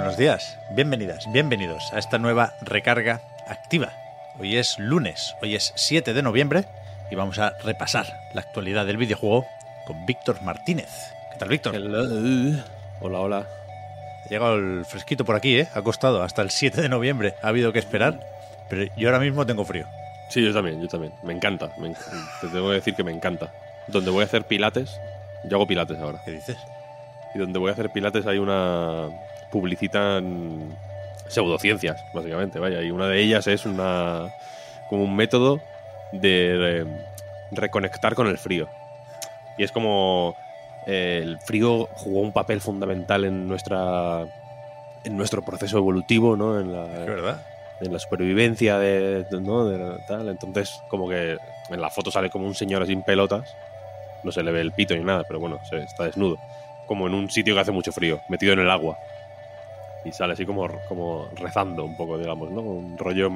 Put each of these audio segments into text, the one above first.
Buenos días, bienvenidas, bienvenidos a esta nueva recarga activa. Hoy es lunes, hoy es 7 de noviembre y vamos a repasar la actualidad del videojuego con Víctor Martínez. ¿Qué tal, Víctor? Hello. Hola, hola. Ha llegado el fresquito por aquí, ¿eh? Ha costado hasta el 7 de noviembre. Ha habido que esperar, pero yo ahora mismo tengo frío. Sí, yo también, yo también. Me encanta. me te tengo que decir que me encanta. Donde voy a hacer pilates, yo hago pilates ahora. ¿Qué dices? Y donde voy a hacer pilates hay una. Publicitan pseudociencias, básicamente, vaya. Y una de ellas es una. como un método de eh, reconectar con el frío. Y es como. eh, el frío jugó un papel fundamental en nuestra. en nuestro proceso evolutivo, ¿no? En la, ¿Es verdad? en la supervivencia de, ¿no? de tal. Entonces, como que en la foto sale como un señor sin pelotas. No se le ve el pito ni nada, pero bueno, se, está desnudo. Como en un sitio que hace mucho frío, metido en el agua. Y sale así como, como rezando un poco, digamos, ¿no? Un rollo.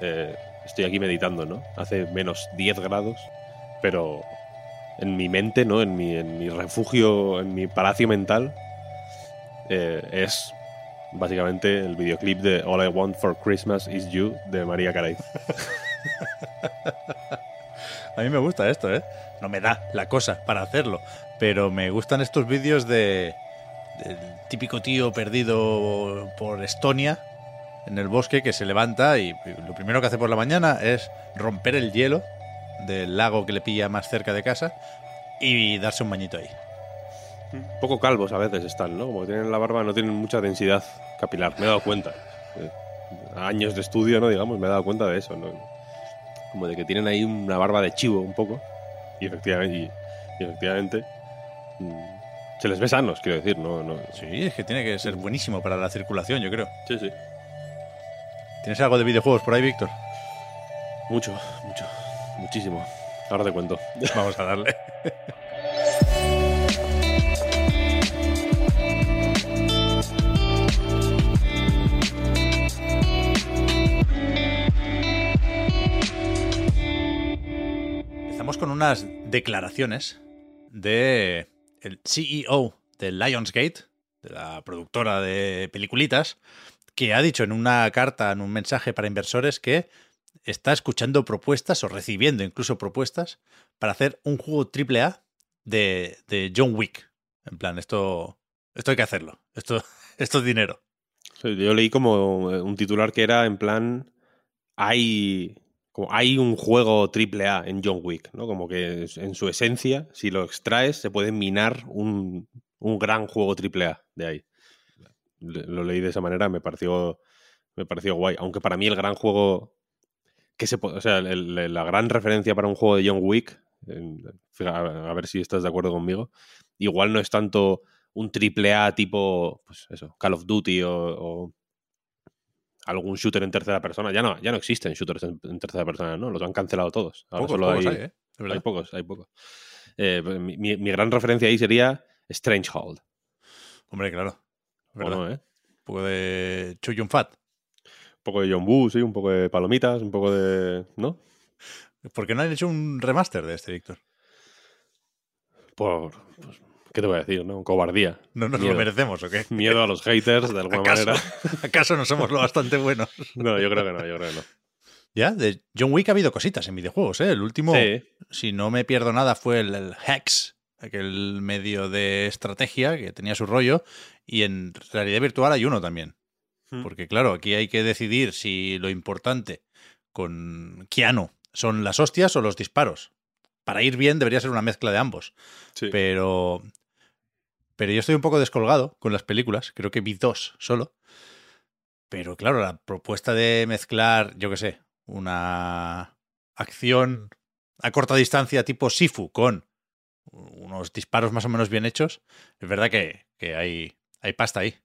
eh, estoy aquí meditando, ¿no? Hace menos 10 grados, pero en mi mente, ¿no? En mi, en mi refugio, en mi palacio mental, eh, es básicamente el videoclip de All I Want for Christmas Is You de María Carey. A mí me gusta esto, ¿eh? No me da la cosa para hacerlo, pero me gustan estos vídeos de del típico tío perdido por Estonia en el bosque que se levanta y lo primero que hace por la mañana es romper el hielo del lago que le pilla más cerca de casa y darse un bañito ahí. Poco calvos a veces están, ¿no? Como tienen la barba, no tienen mucha densidad capilar. Me he dado cuenta. Eh, Años de estudio, ¿no? Digamos, me he dado cuenta de eso. Como de que tienen ahí una barba de chivo un poco. Y efectivamente, y, y efectivamente mm, se les ve sanos, quiero decir, ¿no? no Sí, es que tiene que ser buenísimo para la circulación, yo creo. sí, sí. ¿Tienes algo de videojuegos por ahí, Víctor? Mucho, mucho, muchísimo. Ahora te cuento. Vamos a darle. Empezamos con unas declaraciones de el CEO de Lionsgate, de la productora de peliculitas, que ha dicho en una carta, en un mensaje para inversores que está escuchando propuestas o recibiendo incluso propuestas para hacer un juego AAA de, de John Wick. En plan, esto, esto hay que hacerlo. Esto, esto es dinero. Yo leí como eh, un titular que era en plan hay hay un juego triple A en John Wick, ¿no? Como que en su esencia, si lo extraes, se puede minar un, un gran juego triple A de ahí. Lo leí de esa manera, me pareció me pareció guay. Aunque para mí el gran juego que se o sea, la gran referencia para un juego de John Wick, a ver si estás de acuerdo conmigo, igual no es tanto un triple A tipo, pues eso, Call of Duty o algún shooter en tercera persona. Ya no, ya no existen shooters en, en tercera persona, ¿no? Los han cancelado todos. Ahora Pocos, solo pocos hay, hay, ¿eh? Hay pocos, hay pocos. Eh, mi, mi- gran referencia ahí sería Strangehold. Hombre, claro. Es ¿O verdad. no, eh? Un poco de Chuyun Fat. Un poco de John Woo, sí, un poco de palomitas, un poco de. ¿No? ¿Por qué no han hecho un remaster de este, Víctor? Por. pues, ¿Qué te voy a decir, no? Cobardía. ¿No nos Miedo. lo merecemos o qué? Miedo a los haters, de alguna ¿Acaso, manera. ¿Acaso no somos lo bastante buenos? No, yo creo que no, yo creo que no. Ya, de John Wick ha habido cositas en videojuegos, ¿eh? El último, Sí. si no me pierdo nada, fue el, el Hex, aquel medio de estrategia que tenía su rollo, y en realidad virtual hay uno también. Hmm. Porque claro, aquí hay que decidir si lo importante con Keanu son las hostias o los disparos. Para ir bien debería ser una mezcla de ambos. Sí. Pero. Pero yo estoy un poco descolgado con las películas. Creo que vi dos solo. Pero claro, la propuesta de mezclar, yo qué sé, una acción a corta distancia tipo Sifu con unos disparos más o menos bien hechos, es verdad que, que hay, hay pasta ahí.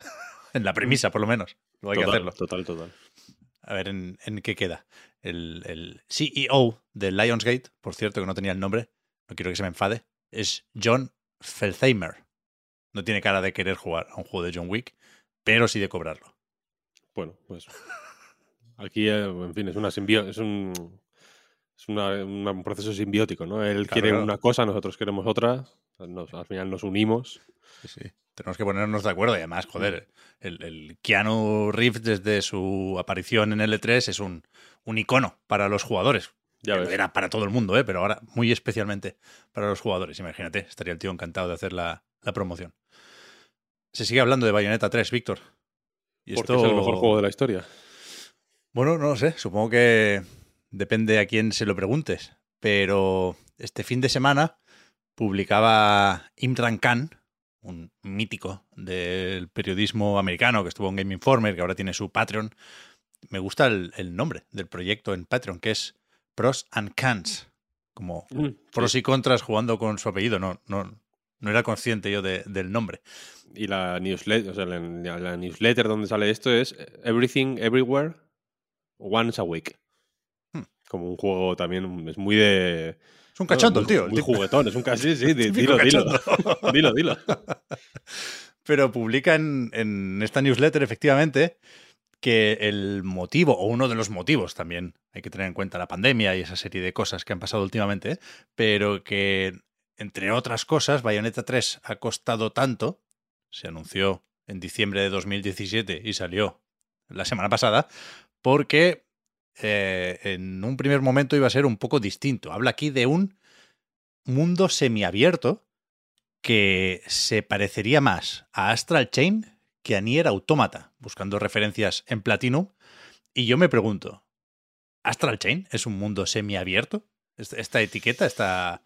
en la premisa, por lo menos. No hay total, que hacerlo. Total, total. A ver en, en qué queda. El, el CEO de Lionsgate, por cierto, que no tenía el nombre, no quiero que se me enfade, es John Feltheimer. No tiene cara de querer jugar a un juego de John Wick, pero sí de cobrarlo. Bueno, pues aquí, eh, en fin, es una simbio es un, es una- un proceso simbiótico, ¿no? Él Claro, quiere claro. una cosa, nosotros queremos otra, nos- al final nos unimos. Sí, sí. Tenemos que ponernos de acuerdo y además, joder, el, el Keanu Reeves desde su aparición en L3 es un, un icono para los jugadores. Ya ves. Era para todo el mundo, ¿eh? pero ahora muy especialmente para los jugadores. Imagínate, estaría el tío encantado de hacer la, la promoción. Se sigue hablando de Bayonetta 3, Víctor. Y Porque esto- es el mejor juego de la historia. Bueno, no lo sé. Supongo que depende a quién se lo preguntes. Pero este fin de semana publicaba Imran Khan, un mítico del periodismo americano que estuvo en Game Informer, que ahora tiene su Patreon. Me gusta el, el nombre del proyecto en Patreon, que es Pros and Cans. Como Mm, pros y contras jugando con su apellido. No, no, no era consciente yo de- del nombre. Y la newsletter, o sea, la, la newsletter donde sale esto es Everything Everywhere Once a Week. Hmm. Como un juego también, es muy de... Es un cachondo el tío. Muy juguetón, es un casi, sí, dilo, dilo. dilo, dilo. Pero publica en, en esta newsletter, efectivamente, que el motivo, o uno de los motivos también, hay que tener en cuenta la pandemia y esa serie de cosas que han pasado últimamente, pero que, entre otras cosas, Bayonetta 3 ha costado tanto, se anunció en diciembre de 2017 y salió la semana pasada, porque eh, en un primer momento iba a ser un poco distinto. Habla aquí de un mundo semiabierto que se parecería más a Astral Chain que a Nier Automata, buscando referencias en Platinum. Y yo me pregunto, ¿Astral Chain es un mundo semiabierto? ¿Est- ¿Esta etiqueta está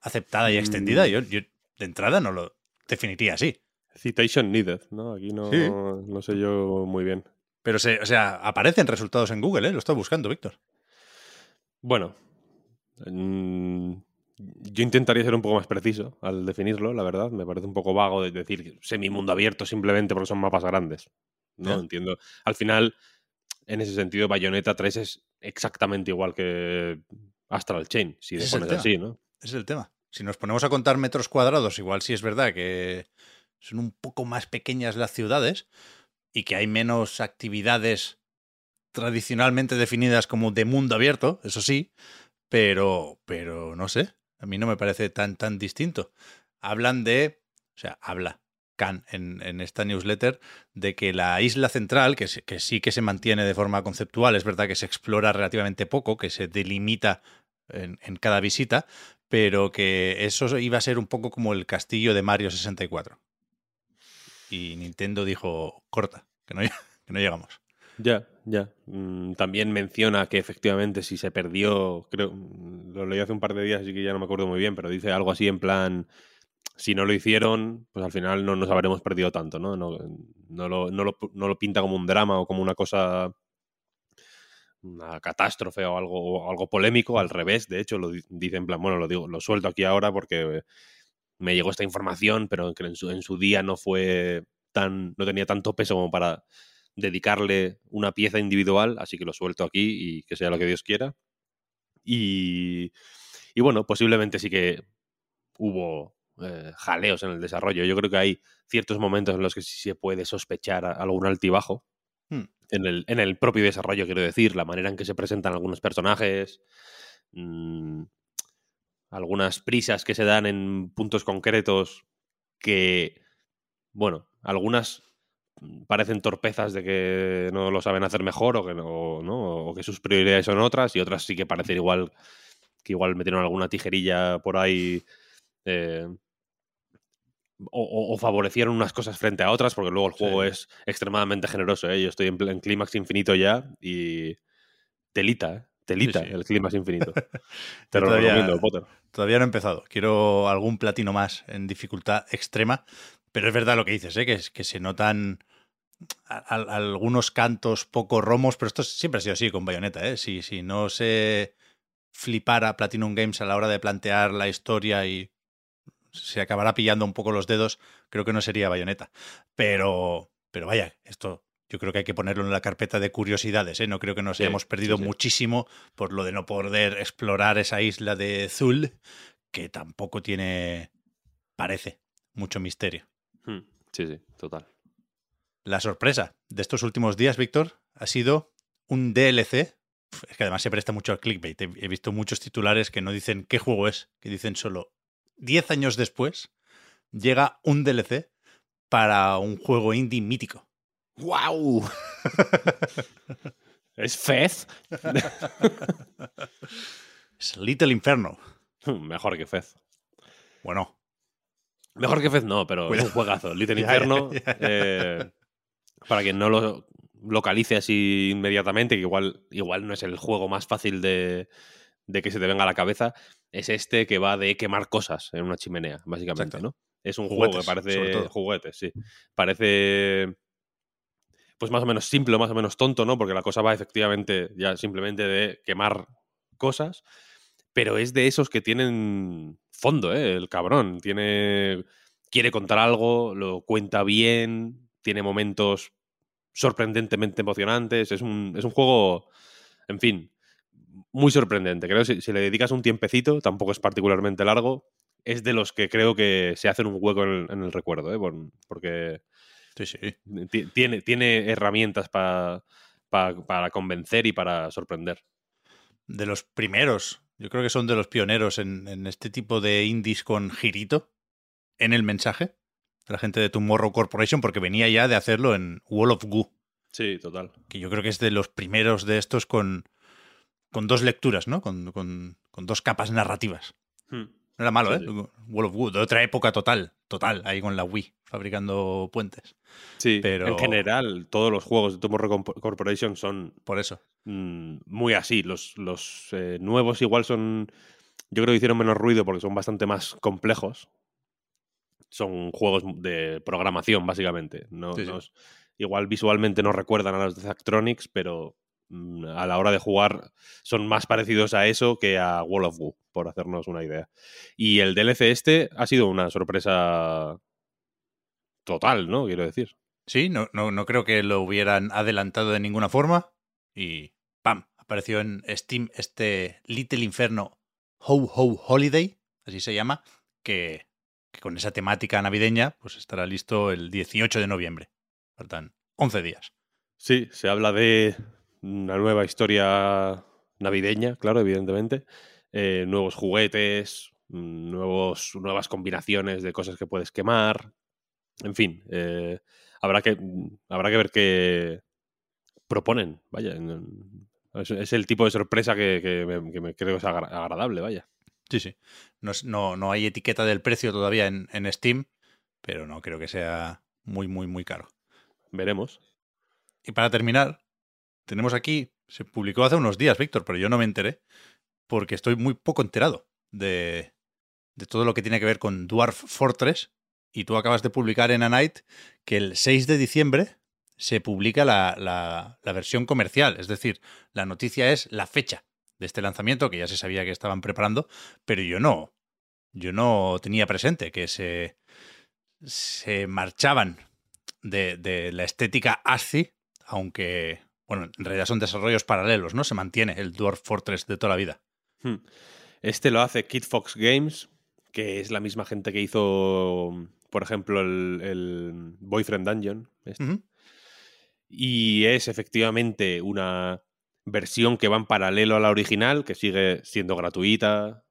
aceptada y extendida? Mm. Yo, yo de entrada no lo definiría así. Citation needed, ¿no? Aquí no, Sí. no sé yo muy bien. Pero, se, o sea, aparecen resultados en Google, ¿eh? Lo estoy buscando, Víctor. Bueno, mm, yo intentaría ser un poco más preciso al definirlo, la verdad. Me parece un poco vago de decir semi-mundo abierto simplemente porque son mapas grandes. No entiendo. Al final, en ese sentido, Bayonetta 3 es exactamente igual que Astral Chain, si el pones así, ¿no? Ese es el tema. Si nos ponemos a contar metros cuadrados, igual sí es verdad que son un poco más pequeñas las ciudades y que hay menos actividades tradicionalmente definidas como de mundo abierto, eso sí, pero, pero no sé, a mí no me parece tan, tan distinto. Hablan de, o sea, habla Khan en, en esta newsletter de que la isla central, que, sí- que sí que se mantiene de forma conceptual, es verdad que se explora relativamente poco, que se delimita en, en cada visita, pero que eso iba a ser un poco como el castillo de Mario 64. Y Nintendo dijo, corta, que no, que no llegamos. Ya, ya. Mm, también menciona que efectivamente si se perdió, creo, mm, lo leí hace un par de días, así que ya no me acuerdo muy bien, pero dice algo así en plan, si no lo hicieron, pues al final no nos habremos perdido tanto, ¿no? No, no, lo, no, lo, no lo pinta como un drama o como una cosa, una catástrofe o algo, algo polémico, al revés, de hecho, lo di- dice en plan, bueno, lo digo, lo suelto aquí ahora porque me llegó esta información, pero en su, en su día no fue tan, no tenía tanto peso como para dedicarle una pieza individual, así que lo suelto aquí y que sea lo que Dios quiera. Y, y bueno, posiblemente sí que hubo eh, jaleos en el desarrollo. Yo creo que hay ciertos momentos en los que sí se puede sospechar algún altibajo. Hmm. En, el, en el propio desarrollo, quiero decir, la manera en que se presentan algunos personajes, mm, algunas prisas que se dan en puntos concretos que, bueno, algunas parecen torpezas de que no lo saben hacer mejor o que no, ¿no? o que sus prioridades son otras y otras sí que parecen igual que igual metieron alguna tijerilla por ahí eh, o, favorecieron unas cosas frente a otras porque luego el juego Sí. es extremadamente generoso ¿eh? yo estoy en, clímax infinito ya y telita ¿eh? telita Sí, sí. el clímax infinito te lo todavía- recomiendo Potter Todavía no he empezado. Quiero algún platino más en dificultad extrema. Pero es verdad lo que dices, ¿eh? que, es- que se notan a- a- algunos cantos poco romos, pero esto siempre ha sido así con Bayonetta. ¿eh? Si, si no se flipara Platinum Games a la hora de plantear la historia y se acabará pillando un poco los dedos, creo que no sería bayoneta. Pero, pero vaya, esto yo creo que hay que ponerlo en la carpeta de curiosidades, ¿eh? No creo que nos hayamos perdido muchísimo por lo de no poder explorar esa isla de Zul, que tampoco tiene, parece, mucho misterio. Hmm. Sí, sí, total. La sorpresa de estos últimos días, Víctor, ha sido un DLC. Es que además se presta mucho al clickbait. He visto muchos titulares que no dicen qué juego es, que dicen solo 10 años después llega un DLC para un juego indie mítico. ¡Wow! ¿Es Fez? es Little Inferno. Mejor que Fez. Bueno. Mejor que Fez no, pero es un juegazo. Little Inferno. Eh, para quien no lo localice así inmediatamente, que igual, igual no es el juego más fácil de, que se te venga a la cabeza, es este que va de quemar cosas en una chimenea, básicamente, ¿no? Es un juego que parece juguetes, sí. Parece pues más o menos simple, más o menos tonto, ¿no? Porque la cosa va efectivamente ya simplemente de quemar cosas, pero es de esos que tienen fondo, ¿eh? El cabrón tiene quiere contar algo, lo cuenta bien, tiene momentos sorprendentemente emocionantes, es un, es un juego, en fin, muy sorprendente. Creo que si, le dedicas un tiempecito, tampoco es particularmente largo, es de los que creo que se hacen un hueco en el, recuerdo, ¿eh? porque Tiene, tiene herramientas para convencer y para sorprender. De los primeros, yo creo que son de los pioneros en, en este tipo de indies con girito en el mensaje la gente de Tomorrow Corporation, porque venía ya de hacerlo en Wall of Goo. Sí, total. Que yo creo que es de los primeros de estos con, con dos lecturas, ¿no? Con, con, dos capas narrativas. Hmm. No era malo, ¿eh? Wall of Goo, de otra época total, total, ahí con la Wii, fabricando puentes. Sí, pero en general, todos los juegos de Tomorrow Corporation son. Por eso. Mm, muy así. Los, los eh, nuevos igual son. Yo creo que hicieron menos ruido porque son bastante más complejos. Son juegos de programación, básicamente. No, igual visualmente no recuerdan a los de Zactronics, pero a la hora de jugar son más parecidos a eso que a Wall of Goo, por hacernos una idea. Y el DLC este ha sido una sorpresa total, ¿no? Quiero decir. Sí, no, no, no creo que lo hubieran adelantado de ninguna forma. Y ¡pam! Apareció en Steam este Little Inferno Ho Ho Holiday, así se llama, que, que con esa temática navideña pues estará listo el 18 de noviembre. Faltan 11 días. Sí, se habla de una nueva historia navideña, claro, evidentemente. Eh, nuevos juguetes, mm, nuevos, nuevas combinaciones de cosas que puedes quemar. En fin, eh, habrá, que, mm, habrá que ver qué proponen. Vaya, es, el tipo de sorpresa que, me, creo que es agradable, vaya. Sí, sí. No, no, hay etiqueta del precio todavía en, en Steam, pero no creo que sea muy, muy, muy caro. Veremos. Y para terminar, tenemos aquí, se publicó hace unos días, Víctor, pero yo no me enteré porque estoy muy poco enterado de, de todo lo que tiene que ver con Dwarf Fortress. Y tú acabas de publicar en A Night que el 6 de diciembre se publica la, la, la, versión comercial. Es decir, la noticia es la fecha de este lanzamiento, que ya se sabía que estaban preparando, pero yo no, yo no tenía presente que se, se marchaban de, de la estética ASCII, aunque bueno, en realidad son desarrollos paralelos, ¿no? Se mantiene el Dwarf Fortress de toda la vida. Hmm. Este lo hace Kid Fox Games, que es la misma gente que hizo, por ejemplo, el, Boyfriend Dungeon. Este. Y es efectivamente una versión que va en paralelo a la original, que sigue siendo gratuita,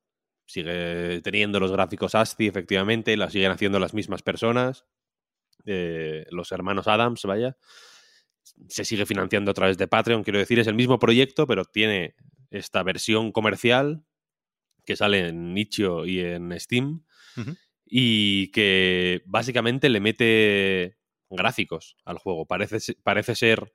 sigue teniendo los gráficos ASCII, efectivamente, la siguen haciendo las mismas personas, eh, los hermanos Adams, vaya se sigue financiando a través de Patreon, quiero decir, es el mismo proyecto, pero tiene esta versión comercial que sale en Nicho y en Steam y que básicamente le mete gráficos al juego. Parece, parece ser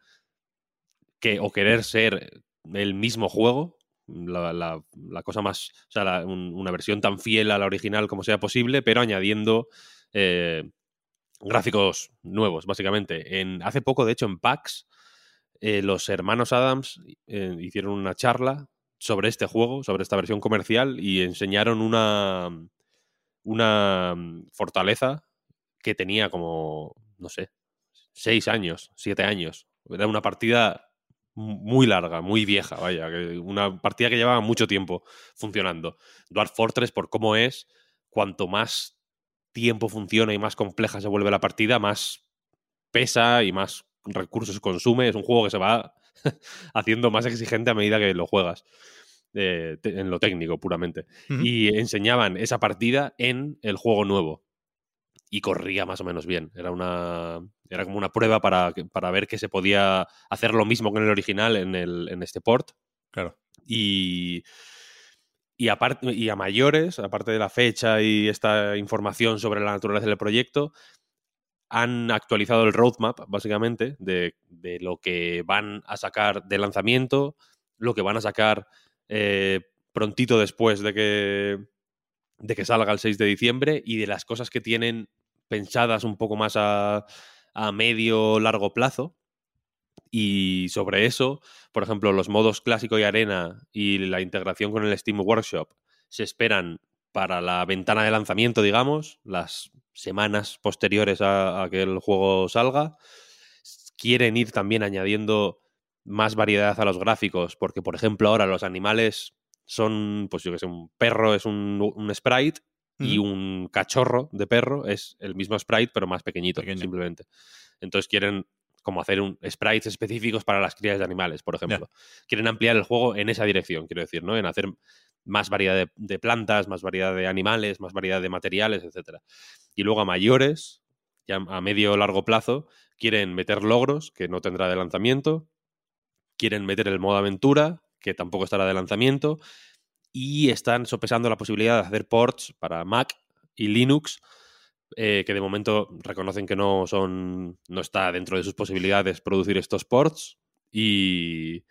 que, o querer ser el mismo juego, la, cosa más, o sea, una versión tan fiel a la original como sea posible, pero añadiendo eh, gráficos nuevos, básicamente. En, hace poco, de hecho, en PAX, eh, los hermanos Adams eh, hicieron una charla sobre este juego, sobre esta versión comercial, y enseñaron una, una mm, fortaleza que tenía como, no sé, seis años, siete años. Era una partida muy larga, muy vieja, vaya, una partida que llevaba mucho tiempo funcionando. Dwarf Fortress, por cómo es, cuanto más tiempo funciona y más compleja se vuelve la partida, más pesa y más recursos consume. Es un juego que se va haciendo más exigente a medida que lo juegas. Eh, en lo técnico puramente. Y enseñaban esa partida en el juego nuevo. Y corría más o menos bien. Era una. Era como una prueba para, para ver que se podía hacer lo mismo que en el original en, el, en este port. Claro. Y. Y, aparte, y a mayores, aparte de la fecha y esta información sobre la naturaleza del proyecto, han actualizado el roadmap, básicamente, de, de, lo que van a sacar de lanzamiento, lo que van a sacar eh, prontito después de que, de que salga el 6 de diciembre y de las cosas que tienen pensadas un poco más a, a medio largo plazo. Y sobre eso, por ejemplo, los modos clásico y arena y la integración con el Steam Workshop se esperan para la ventana de lanzamiento, digamos, las semanas posteriores a, a, que el juego salga. Quieren ir también añadiendo más variedad a los gráficos, porque por ejemplo ahora los animales son, pues yo que sé, un perro es un, un sprite y un cachorro de perro es el mismo sprite pero más pequeñito, simplemente. Entonces quieren como hacer un sprites específicos para las crías de animales, por ejemplo. Quieren ampliar el juego en esa dirección, quiero decir, ¿no? En hacer más variedad de, de, plantas, más variedad de animales, más variedad de materiales, etc. Y luego a mayores, ya a medio o largo plazo, quieren meter logros que no tendrá de lanzamiento, quieren meter el modo aventura, que tampoco estará de lanzamiento, y están sopesando la posibilidad de hacer ports para Mac y Linux, eh, que de momento reconocen que no son. no está dentro de sus posibilidades producir estos ports. Y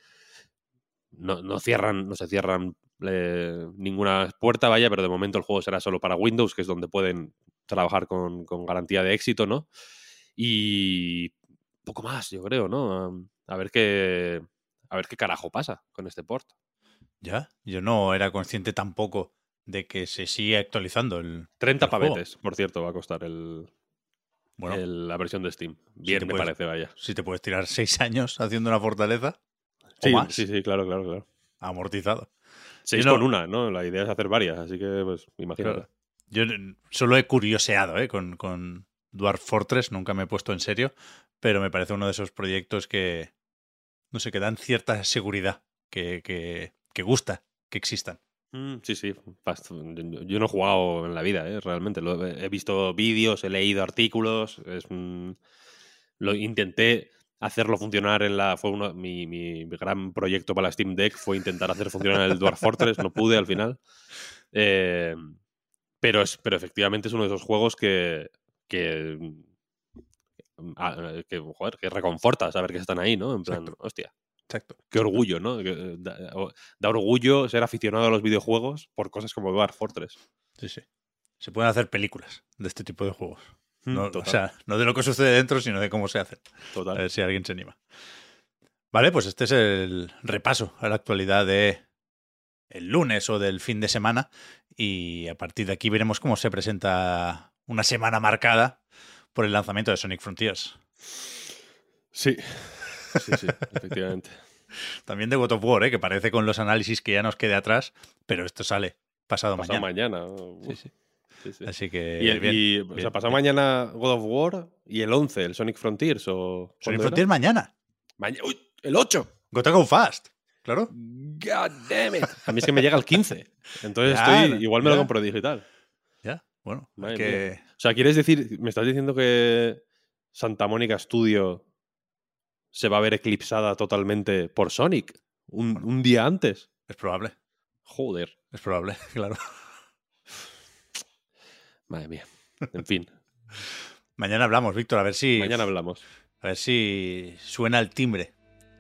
no, no cierran, no se cierran eh, ninguna puerta, vaya, pero de momento el juego será solo para Windows, que es donde pueden trabajar con, con garantía de éxito, ¿no? Y poco más, yo creo, ¿no? A ver qué, a ver qué carajo pasa con este port. Ya, yo no era consciente tampoco de que se sigue actualizando el. 30 el pavetes, juego. por cierto, va a costar el, bueno, el, la versión de Steam. Bien, si me puedes, parece, vaya. Si te puedes tirar seis años haciendo una fortaleza. Sí, o más, sí, sí, claro, claro, claro. Amortizado. Seis no, con una, ¿no? La idea es hacer varias, así que, pues, imagínate. Claro. Yo solo he curioseado, ¿eh? Con, con Dwarf Fortress, nunca me he puesto en serio, pero me parece uno de esos proyectos que, no sé, que dan cierta seguridad, que, que, que gusta que existan. Mm, sí, sí. Yo no he jugado en la vida, ¿eh? realmente. Lo, he visto vídeos, he leído artículos. Es. Lo intenté hacerlo funcionar en la. Fue uno, mi, mi, gran proyecto para la Steam Deck fue intentar hacer funcionar el Dwarf Fortress. No pude al final. Eh, pero, es, pero efectivamente es uno de esos juegos que. que que, joder, que reconforta saber que están ahí, ¿no? En plan, Exacto. hostia, Exacto. Qué orgullo, ¿no? Da, da, orgullo ser aficionado a los videojuegos por cosas como Dwarf Fortress. Sí, sí. Se pueden hacer películas de este tipo de juegos. No, o sea, no de lo que sucede dentro, sino de cómo se hacen. Total. A ver si alguien se anima. Vale, pues este es el repaso a la actualidad de el lunes o del fin de semana. Y a partir de aquí veremos cómo se presenta una semana marcada por el lanzamiento de Sonic Frontiers. Sí, sí, sí, efectivamente. También de God of War, ¿eh? que parece con los análisis que ya nos quede atrás, pero esto sale pasado, pasado mañana. mañana. Sí, sí. Sí, sí. Así que. Y, el, bien, y bien, o sea, pasado mañana God of War y el 11, el Sonic Frontiers. O, Sonic Frontiers mañana. Maña Uy, el 8. Gotta go fast. Claro. God damn it. A mí es que me llega el 15. Entonces ya, estoy. Igual me ya. lo compro digital. Ya, bueno. Que... O sea, ¿quieres decir. Me estás diciendo que Santa Mónica Studio se va a ver eclipsada totalmente por Sonic un, bueno, un día antes. Es probable. Joder. Es probable, claro. Madre mía. En fin. Mañana hablamos, Víctor, a ver si. Mañana hablamos. A ver si suena el timbre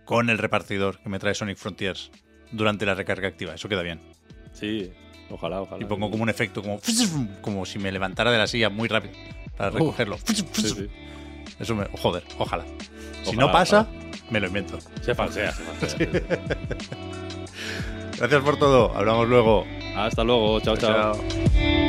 con el repartidor que me trae Sonic Frontiers durante la recarga activa. Eso queda bien. Sí, ojalá, ojalá. Y pongo como un efecto, como, como si me levantara de la silla muy rápido para recogerlo. Uh, sí, sí. Eso me. Joder, ojalá. Si ojalá, no pasa, ojalá. me lo invento. Se falsea, se falsea. Sí. Gracias por todo. Hablamos luego. Hasta luego. chao. chao. chao.